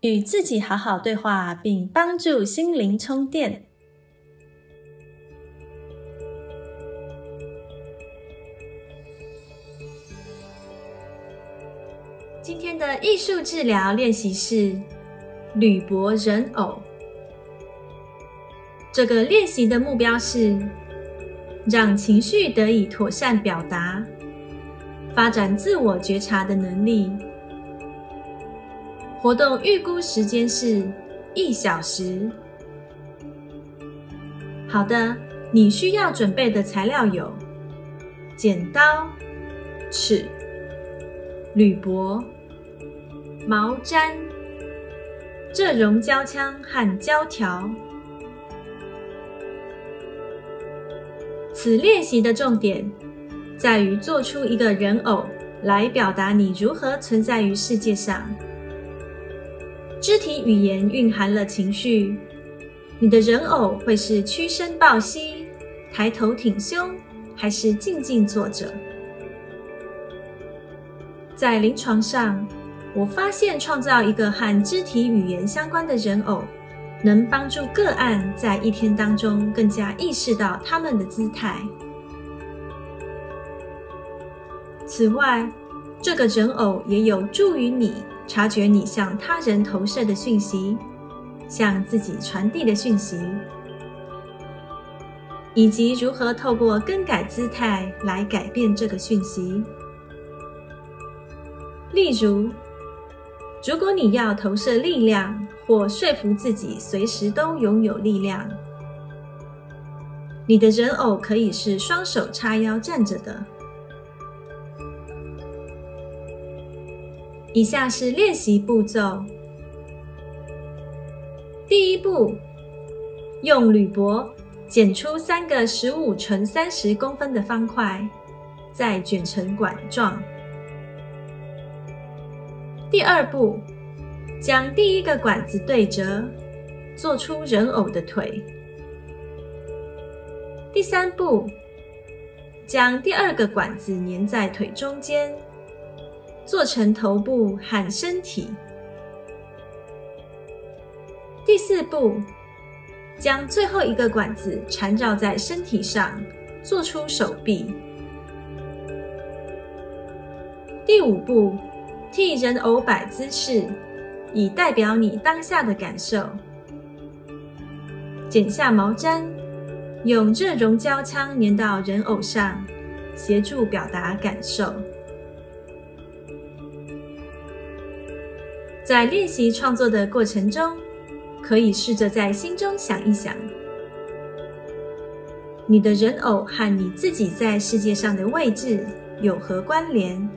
与自己好好对话，并帮助心灵充电。今天的艺术治疗练习是铝箔人偶。这个练习的目标是。让情绪得以妥善表达，发展自我觉察的能力。活动预估时间是一小时。好的，你需要准备的材料有：剪刀、尺、铝箔、毛毡、热熔胶枪和胶条。此练习的重点在于做出一个人偶来表达你如何存在于世界上。肢体语言蕴含了情绪，你的人偶会是屈身抱膝、抬头挺胸，还是静静坐着？在临床上，我发现创造一个和肢体语言相关的人偶。能帮助个案在一天当中更加意识到他们的姿态。此外，这个人偶也有助于你察觉你向他人投射的讯息，向自己传递的讯息，以及如何透过更改姿态来改变这个讯息。例如。如果你要投射力量，或说服自己随时都拥有力量，你的人偶可以是双手叉腰站着的。以下是练习步骤：第一步，用铝箔剪出三个十五乘三十公分的方块，再卷成管状。第二步，将第一个管子对折，做出人偶的腿。第三步，将第二个管子粘在腿中间，做成头部和身体。第四步，将最后一个管子缠绕在身体上，做出手臂。第五步。替人偶摆姿势，以代表你当下的感受。剪下毛毡，用热熔胶枪粘到人偶上，协助表达感受。在练习创作的过程中，可以试着在心中想一想，你的人偶和你自己在世界上的位置有何关联？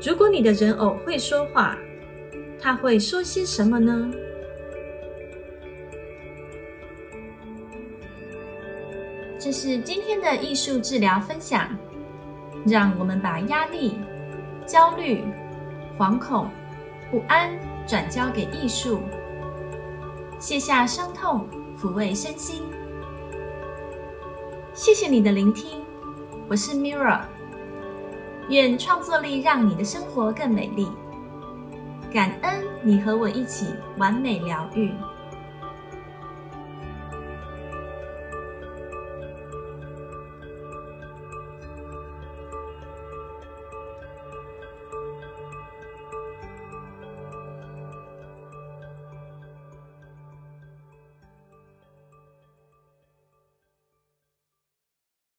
如果你的人偶会说话，他会说些什么呢？这是今天的艺术治疗分享。让我们把压力、焦虑、惶恐、不安转交给艺术，卸下伤痛，抚慰身心。谢谢你的聆听，我是 Mirror。愿创作力让你的生活更美丽。感恩你和我一起完美疗愈。